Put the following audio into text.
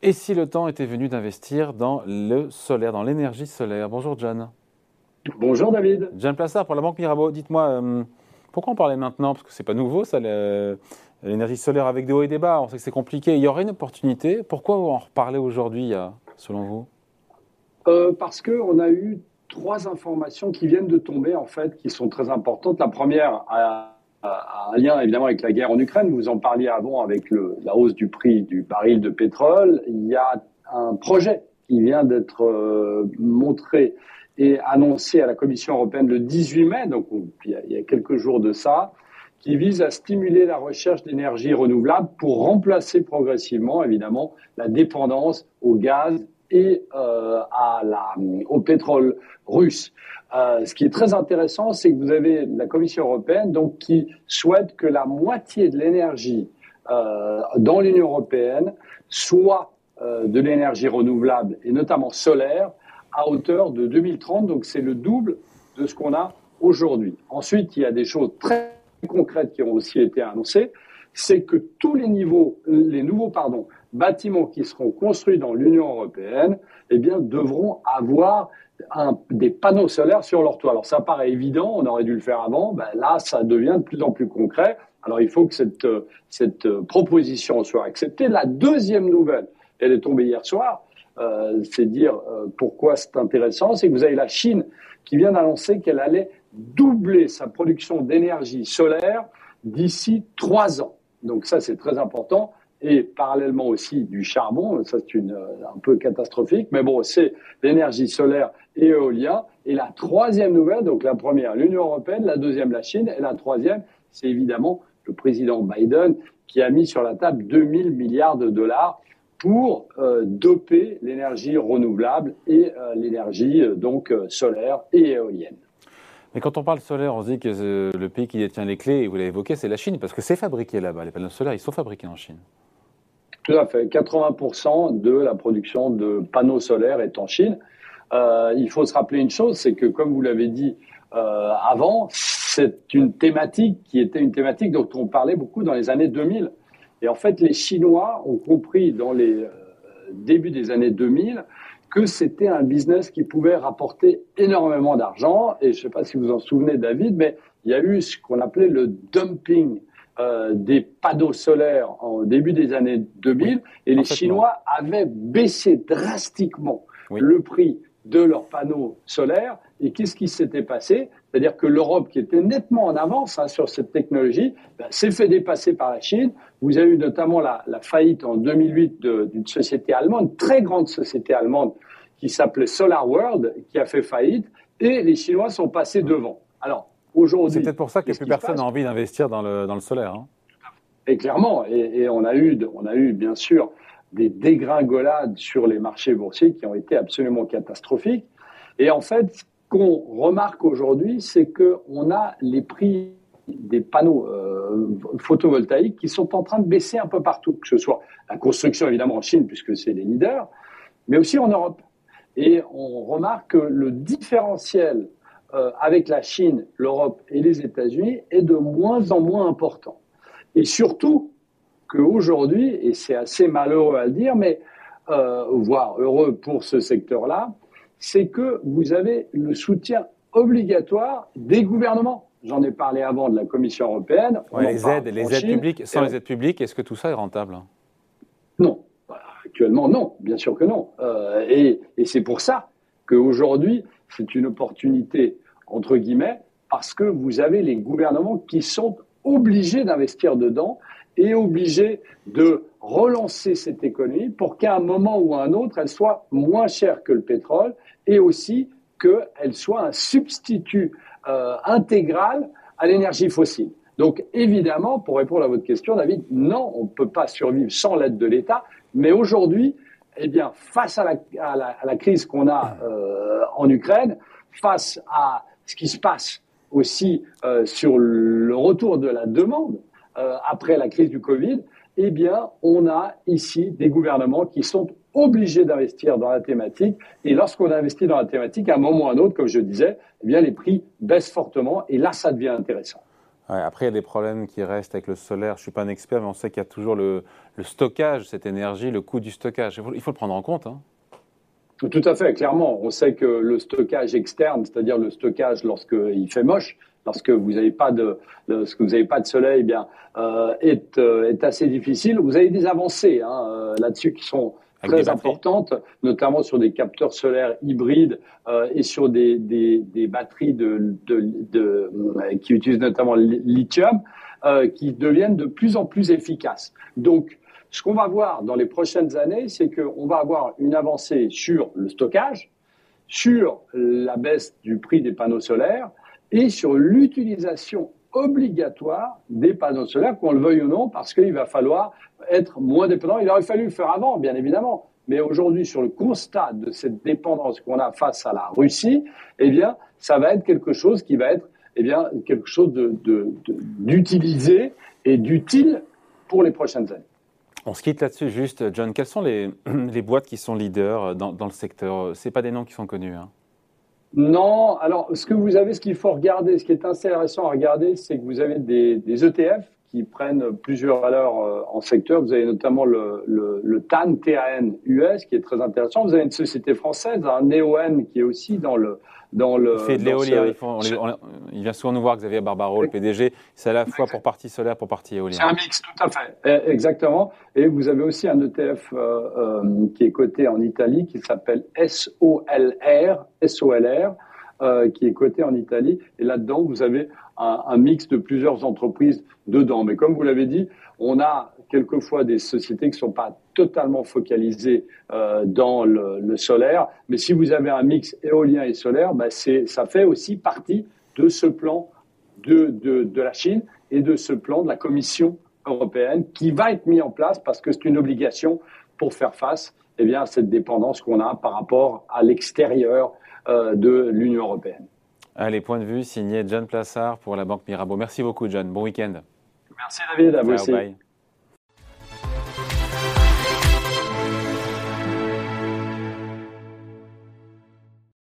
Et si le temps était venu d'investir dans le solaire, dans l'énergie solaire? Bonjour John. Bonjour David. John Plassard pour la Banque Mirabeau. Dites-moi, euh, pourquoi en parler maintenant? Parce que c'est pas nouveau ça, l'énergie solaire avec des hauts et des bas. On sait que c'est compliqué. Il y aurait une opportunité. Pourquoi en reparler aujourd'hui, selon vous? Euh, Parce qu'on a eu trois informations qui viennent de tomber, en fait, qui sont très importantes. La première un lien évidemment avec la guerre en Ukraine. Vous en parliez avant avec la hausse du prix du baril de pétrole. Il y a un projet qui vient d'être euh, montré et annoncé à la Commission européenne le 18 mai, donc il y, a, il y a quelques jours de ça, qui vise à stimuler la recherche d'énergie renouvelable pour remplacer progressivement, évidemment, la dépendance au gaz et euh, à la, au pétrole russe. Euh, ce qui est très intéressant, c'est que vous avez la Commission européenne donc qui souhaite que la moitié de l'énergie euh, dans l'Union européenne soit euh, de l'énergie renouvelable et notamment solaire à hauteur de 2030. Donc c'est le double de ce qu'on a aujourd'hui. Ensuite, il y a des choses très concrètes qui ont aussi été annoncées. C'est que tous les niveaux, les nouveaux pardon, bâtiments qui seront construits dans l'Union européenne, eh bien, devront avoir des panneaux solaires sur leur toit. Alors ça paraît évident, on aurait dû le faire avant. Ben là, ça devient de plus en plus concret. Alors il faut que cette, cette proposition soit acceptée. La deuxième nouvelle, elle est tombée hier soir, euh, c'est dire euh, pourquoi c'est intéressant, c'est que vous avez la Chine qui vient d'annoncer qu'elle allait doubler sa production d'énergie solaire d'ici trois ans. Donc ça, c'est très important et parallèlement aussi du charbon. Ça, c'est euh, un peu catastrophique, mais bon, c'est l'énergie solaire et éolien. Et la troisième nouvelle, donc la première, l'Union européenne, la deuxième, la Chine, et la troisième, c'est évidemment le président Biden qui a mis sur la table 2000 milliards de dollars pour euh, doper l'énergie renouvelable et euh, l'énergie donc solaire et éolienne. Mais quand on parle solaire, on se dit que le pays qui détient les clés, et vous l'avez évoqué, c'est la Chine, parce que c'est fabriqué là-bas. Les panneaux solaires, ils sont fabriqués en Chine. Tout à fait. 80% de la production de panneaux solaires est en Chine. Euh, il faut se rappeler une chose, c'est que comme vous l'avez dit euh, avant, c'est une thématique qui était une thématique dont on parlait beaucoup dans les années 2000. Et en fait, les Chinois ont compris dans les euh, débuts des années 2000 que c'était un business qui pouvait rapporter énormément d'argent. Et je ne sais pas si vous en souvenez, David, mais il y a eu ce qu'on appelait le dumping euh, des panneaux solaires en début des années 2000 et les Chinois avaient baissé drastiquement oui. le prix de leurs panneaux solaires. Et qu'est-ce qui s'était passé? C'est-à-dire que l'Europe, qui était nettement en avance hein, sur cette technologie, ben, s'est fait dépasser par la Chine. Vous avez eu notamment la, la faillite en 2008 d'une société allemande, très grande société allemande, qui s'appelait Solar World, qui a fait faillite, et les Chinois sont passés devant. Alors, aujourd'hui... C'est peut-être pour ça que plus personne n'a envie d'investir dans le, dans le solaire. Hein. Et clairement, et, et, on, a eu, on a eu bien sûr des dégringolades sur les marchés boursiers qui ont été absolument catastrophiques. Et en fait, ce qu'on remarque aujourd'hui, c'est qu'on a les prix des panneaux euh, photovoltaïques qui sont en train de baisser un peu partout, que ce soit la construction évidemment en Chine puisque c'est les leaders, mais aussi en Europe. Et on remarque que le différentiel euh, avec la Chine, l'Europe et les États-Unis est de moins en moins important. Et surtout qu'aujourd'hui, et c'est assez malheureux à le dire, mais euh, voire heureux pour ce secteur-là, c'est que vous avez le soutien obligatoire des gouvernements. J'en ai parlé avant de la Commission européenne. Ouais, les aides, les aides publiques, sans les aides publiques, est-ce que tout ça est rentable Non. Actuellement, non. Bien sûr que non. Euh, et, et c'est pour ça qu'aujourd'hui, c'est une opportunité, entre guillemets, parce que vous avez les gouvernements qui sont obligés d'investir dedans et obligés de relancer cette économie pour qu'à un moment ou à un autre, elle soit moins chère que le pétrole et aussi qu'elle soit un substitut euh, intégral à l'énergie fossile. Donc évidemment, pour répondre à votre question, David, non, on ne peut pas survivre sans l'aide de l'État, mais aujourd'hui, eh bien, face à la, crise qu'on a euh, en Ukraine, face à ce qui se passe aussi euh, sur le retour de la demande euh, après la crise du Covid, eh bien, on a ici des gouvernements qui sont obligés d'investir dans la thématique. Et lorsqu'on investit dans la thématique, à un moment ou à un autre, comme je disais, eh bien, les prix baissent fortement. Et là, ça devient intéressant. après, il y a des problèmes qui restent avec le solaire. Je ne suis pas un expert, mais on sait qu'il y a toujours le, stockage, cette énergie, le coût du stockage. Il faut, le prendre en compte. Hein. Tout à fait, clairement. On sait que le stockage externe, c'est-à-dire le stockage lorsqu'il fait moche, lorsque vous n'avez pas de, lorsque vous n'avez pas de soleil, eh bien, euh, est, euh, est, assez difficile. Vous avez des avancées hein, euh, là-dessus qui sont très importantes, notamment sur des capteurs solaires hybrides euh, et sur des, des, des batteries de, de, de, qui utilisent notamment le lithium, euh, qui deviennent de plus en plus efficaces. Donc, ce qu'on va voir dans les prochaines années, c'est qu'on va avoir une avancée sur le stockage, sur la baisse du prix des panneaux solaires et sur l'utilisation obligatoire des panneaux solaires, qu'on le veuille ou non, parce qu'il va falloir être moins dépendant. Il aurait fallu le faire avant, bien évidemment. Mais aujourd'hui, sur le constat de cette dépendance qu'on a face à la Russie, eh bien, ça va être quelque chose qui va être, eh bien, quelque chose d'utilisé et d'utile pour les prochaines années. On se quitte là-dessus juste, John. Quelles sont les, boîtes qui sont leaders dans, dans le secteur? Ce pas des noms qui sont connus. Hein. Non, alors ce que vous avez, ce qu'il faut regarder, ce qui est intéressant à regarder, c'est que vous avez des, des ETF qui prennent plusieurs valeurs euh, en secteur. Vous avez notamment le, le, le, TAN, TAN US, qui est très intéressant. Vous avez une société française, un NEON, qui est aussi dans le... Dans le il fait de l'éolien. Il, vient souvent nous voir, Xavier Barbaro, le PDG. C'est à la fois pour partie solaire, pour partie éolien. C'est un mix, tout à fait. Eh, exactement. Et vous avez aussi un ETF euh, euh, qui est coté en Italie, qui s'appelle SOLR, SOLR, euh, qui est coté en Italie. Et là-dedans, vous avez un, mix de plusieurs entreprises dedans. Mais comme vous l'avez dit, on a quelquefois des sociétés qui ne sont pas totalement focalisées euh, dans le, solaire. Mais si vous avez un mix éolien et solaire, bah ça fait aussi partie de ce plan de, de, de la Chine et de ce plan de la Commission européenne qui va être mis en place parce que c'est une obligation pour faire face eh bien, à cette dépendance qu'on a par rapport à l'extérieur de l'Union européenne. Allez, point de vue signé John Plassard pour la Banque Mirabeau. Merci beaucoup, John. Bon week-end. Merci, David. À vous aussi.